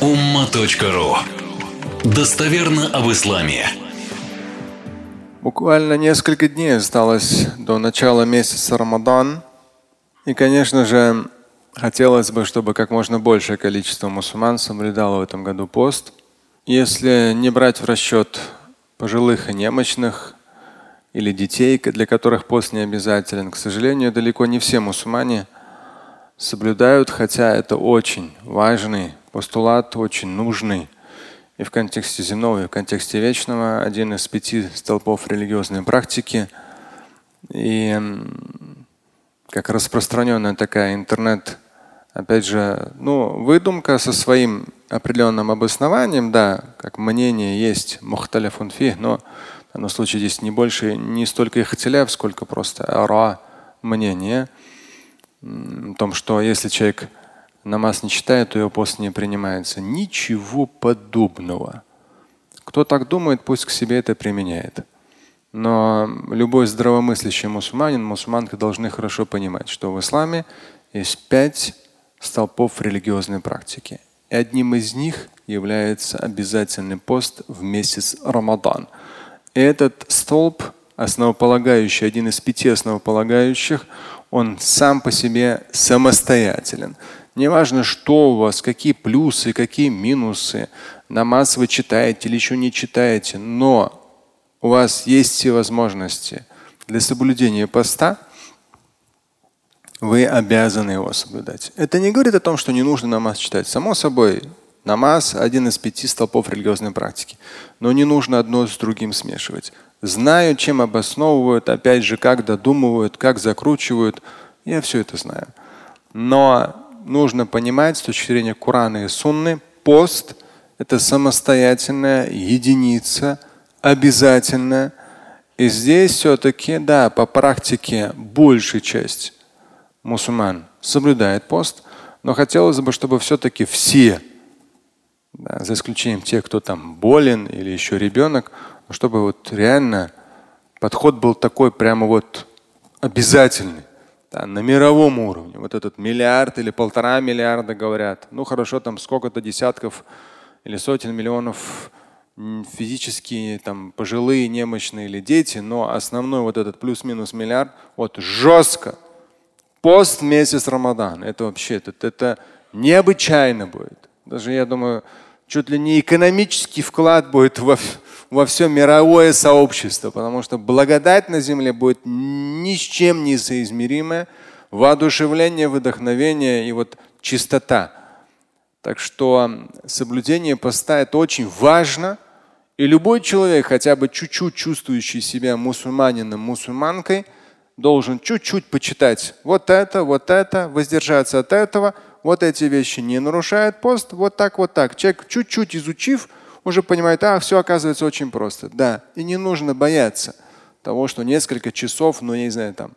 umma.ru Достоверно об исламе. Буквально несколько дней осталось до начала месяца Рамадан. И, конечно же, хотелось бы, чтобы как можно большее количество мусульман соблюдало в этом году пост. Если не брать в расчет пожилых и немощных или детей, для которых пост не обязателен, к сожалению, далеко не все мусульмане соблюдают, хотя это очень важный постулат, очень нужный и в контексте земного, и в контексте вечного, один из пяти столпов религиозной практики. И как распространенная такая интернет, опять же, ну, выдумка со своим определенным обоснованием, да, как мнение есть мухталяфун но в данном случае здесь не больше, не столько ихтиляв, сколько просто ара мнение о том, что если человек намаз не читает, то его пост не принимается. Ничего подобного. Кто так думает, пусть к себе это применяет. Но любой здравомыслящий мусульманин, мусульманка должны хорошо понимать, что в исламе есть пять столпов религиозной практики. И одним из них является обязательный пост в месяц Рамадан. И этот столб, основополагающий, один из пяти основополагающих, он сам по себе самостоятелен. Неважно, что у вас, какие плюсы, какие минусы, намаз вы читаете или еще не читаете, но у вас есть все возможности для соблюдения поста, вы обязаны его соблюдать. Это не говорит о том, что не нужно намаз читать. Само собой, намаз – один из пяти столпов религиозной практики. Но не нужно одно с другим смешивать. Знаю, чем обосновывают, опять же, как додумывают, как закручивают. Я все это знаю. Но нужно понимать с точки зрения Корана и Сунны, пост – это самостоятельная единица, обязательная. И здесь все-таки, да, по практике большая часть мусульман соблюдает пост, но хотелось бы, чтобы все-таки все, да, за исключением тех, кто там болен или еще ребенок, чтобы вот реально подход был такой прямо вот обязательный. Да, на мировом уровне. Вот этот миллиард или полтора миллиарда говорят. Ну хорошо, там сколько-то десятков или сотен миллионов физически там пожилые, немощные или дети, но основной вот этот плюс-минус миллиард, вот жестко пост месяц Рамадан. Это вообще это, это необычайно будет. Даже я думаю, чуть ли не экономический вклад будет во, во все мировое сообщество, потому что благодать на земле будет ни с чем не соизмеримая, воодушевление, вдохновение и вот чистота. Так что соблюдение поста это очень важно. И любой человек, хотя бы чуть-чуть чувствующий себя мусульманином, мусульманкой, должен чуть-чуть почитать вот это, вот это, воздержаться от этого, вот эти вещи не нарушают пост, вот так, вот так. Человек чуть-чуть изучив, уже понимает, а, все оказывается очень просто. Да, и не нужно бояться того, что несколько часов, ну, я не знаю, там,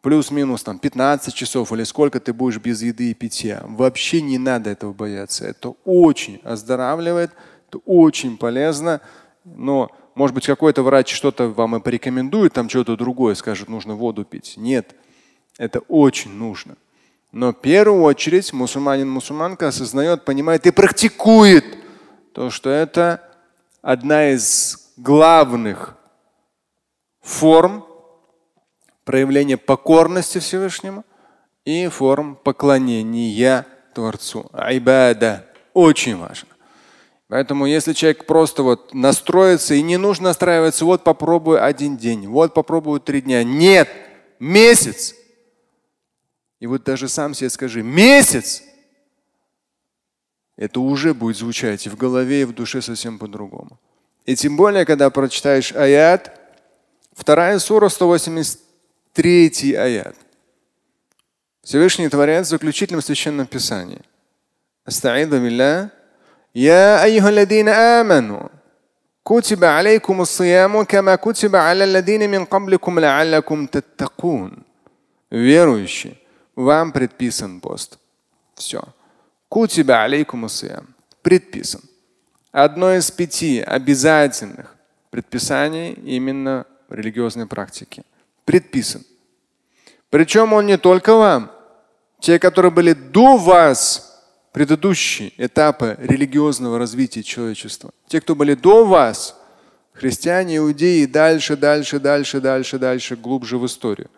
плюс-минус там 15 часов или сколько ты будешь без еды и питья. Вообще не надо этого бояться. Это очень оздоравливает, это очень полезно. Но может быть, какой-то врач что-то вам и порекомендует, там что-то другое, скажет, нужно воду пить. Нет, это очень нужно. Но в первую очередь мусульманин, мусульманка осознает, понимает и практикует то, что это одна из главных форм проявления покорности Всевышнему и форм поклонения Творцу. Айбада. Очень важно. Поэтому если человек просто вот настроится, и не нужно настраиваться, вот попробую один день, вот попробую три дня. Нет, месяц. И вот даже сам себе скажи, месяц. Это уже будет звучать и в голове, и в душе совсем по-другому. И тем более, когда прочитаешь аят, вторая сура, 183 аят. Всевышний Творец в заключительном священном писании. يا أيها الذين آمنوا كتب عليكم الصيام كما كتب على الذين من قبلكم لعلكم تتقون Верующие, вам предписан пост. Все. Кутиба алейкум усиям. Предписан. Одно из пяти обязательных предписаний именно в религиозной практике. Предписан. Причем он не только вам. Те, которые были до вас, предыдущие этапы религиозного развития человечества. Те, кто были до вас, христиане, иудеи, дальше, дальше, дальше, дальше, дальше, глубже в историю.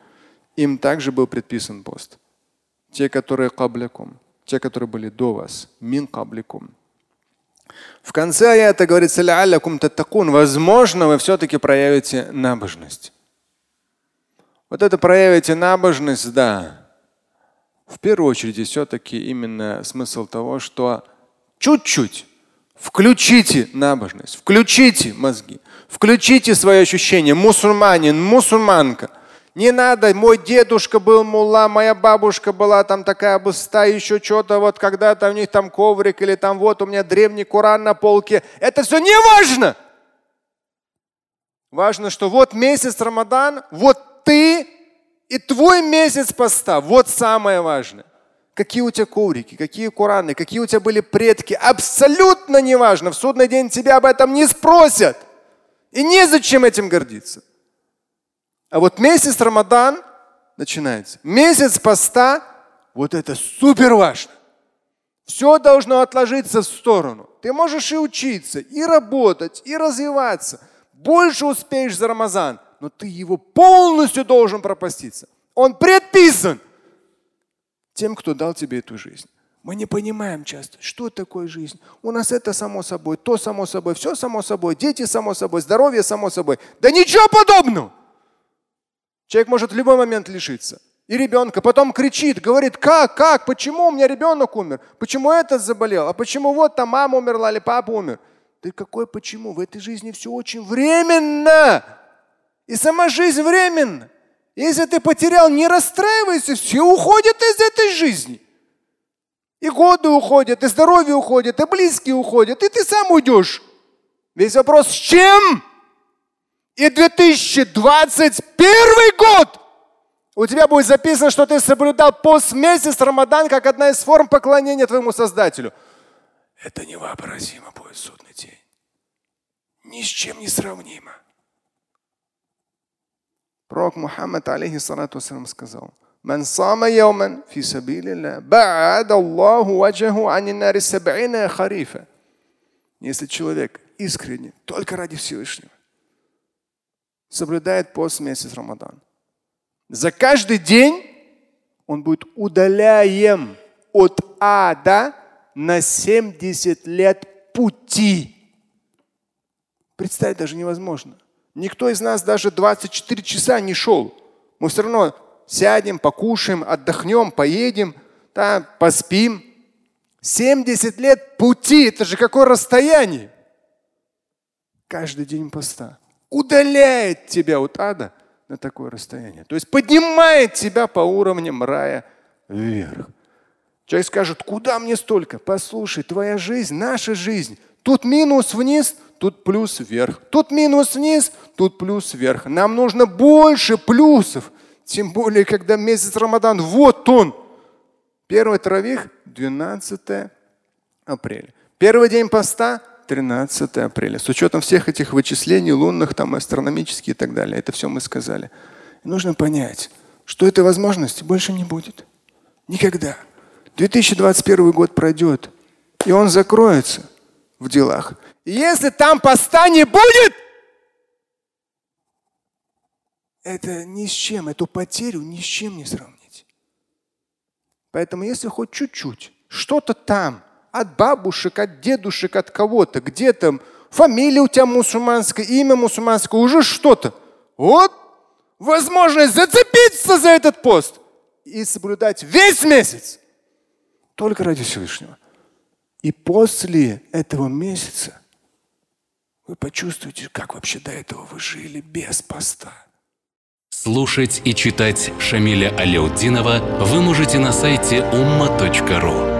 Им также был предписан пост. Те, которые кабляком, те, которые были до вас, мин кабляком. В конце аята говорится, возможно, вы все-таки проявите набожность. Вот это проявите набожность, да. В первую очередь все-таки именно смысл того, что чуть-чуть включите набожность, включите мозги, включите свои ощущения. Мусульманин, мусульманка. Не надо, мой дедушка был мулла, моя бабушка была там такая быста, еще что-то, вот когда-то у них там коврик или там вот у меня древний Коран на полке. Это все не важно. Важно, что вот месяц Рамадан, вот ты и твой месяц поста. Вот самое важное. Какие у тебя коврики, какие Кораны, какие у тебя были предки. Абсолютно не важно. В судный день тебя об этом не спросят. И незачем этим гордиться. А вот месяц Рамадан начинается. Месяц поста, вот это супер важно. Все должно отложиться в сторону. Ты можешь и учиться, и работать, и развиваться. Больше успеешь за Рамазан – но ты его полностью должен пропаститься. Он предписан тем, кто дал тебе эту жизнь. Мы не понимаем часто, что такое жизнь. У нас это само собой, то само собой, все само собой, дети само собой, здоровье само собой. Да ничего подобного. Человек может в любой момент лишиться. И ребенка потом кричит, говорит, как, как, почему у меня ребенок умер, почему этот заболел, а почему вот там мама умерла или папа умер. Да какое почему? В этой жизни все очень временно. И сама жизнь временна. Если ты потерял, не расстраивайся, все уходят из этой жизни. И годы уходят, и здоровье уходит, и близкие уходят, и ты сам уйдешь. Весь вопрос с чем? И 2021 год у тебя будет записано, что ты соблюдал пост месяц Рамадан как одна из форм поклонения твоему Создателю. Это невообразимо будет судный день. Ни с чем не сравнимо. Пророк Мухаммад, алейхиссалату вассалам, сказал, من صام يوما في سبيل الله بعد الله وجهه عن النار سبعين خريفا. Если человек искренне, только ради Всевышнего, соблюдает пост месяц Рамадан, за каждый день он будет удаляем от ада на 70 лет пути. Представить даже невозможно. Никто из нас даже 24 часа не шел. Мы все равно сядем, покушаем, отдохнем, поедем, да, поспим. 70 лет пути, это же какое расстояние. Каждый день поста удаляет тебя от ада на такое расстояние. То есть поднимает тебя по уровням рая вверх. Человек скажет, куда мне столько? Послушай, твоя жизнь, наша жизнь. Тут минус вниз, тут плюс вверх. Тут минус вниз, тут плюс вверх. Нам нужно больше плюсов. Тем более, когда месяц Рамадан, вот он. Первый травих 12 апреля. Первый день поста 13 апреля. С учетом всех этих вычислений лунных, там, астрономических и так далее. Это все мы сказали. И нужно понять, что этой возможности больше не будет. Никогда. 2021 год пройдет, и он закроется в делах. Если там поста не будет, это ни с чем, эту потерю ни с чем не сравнить. Поэтому если хоть чуть-чуть, что-то там, от бабушек, от дедушек, от кого-то, где-то фамилия у тебя мусульманская, имя мусульманское, уже что-то. Вот возможность зацепиться за этот пост и соблюдать весь месяц. Только ради Всевышнего. И после этого месяца вы почувствуете, как вообще до этого вы жили без поста. Слушать и читать Шамиля Аляутдинова вы можете на сайте umma.ru.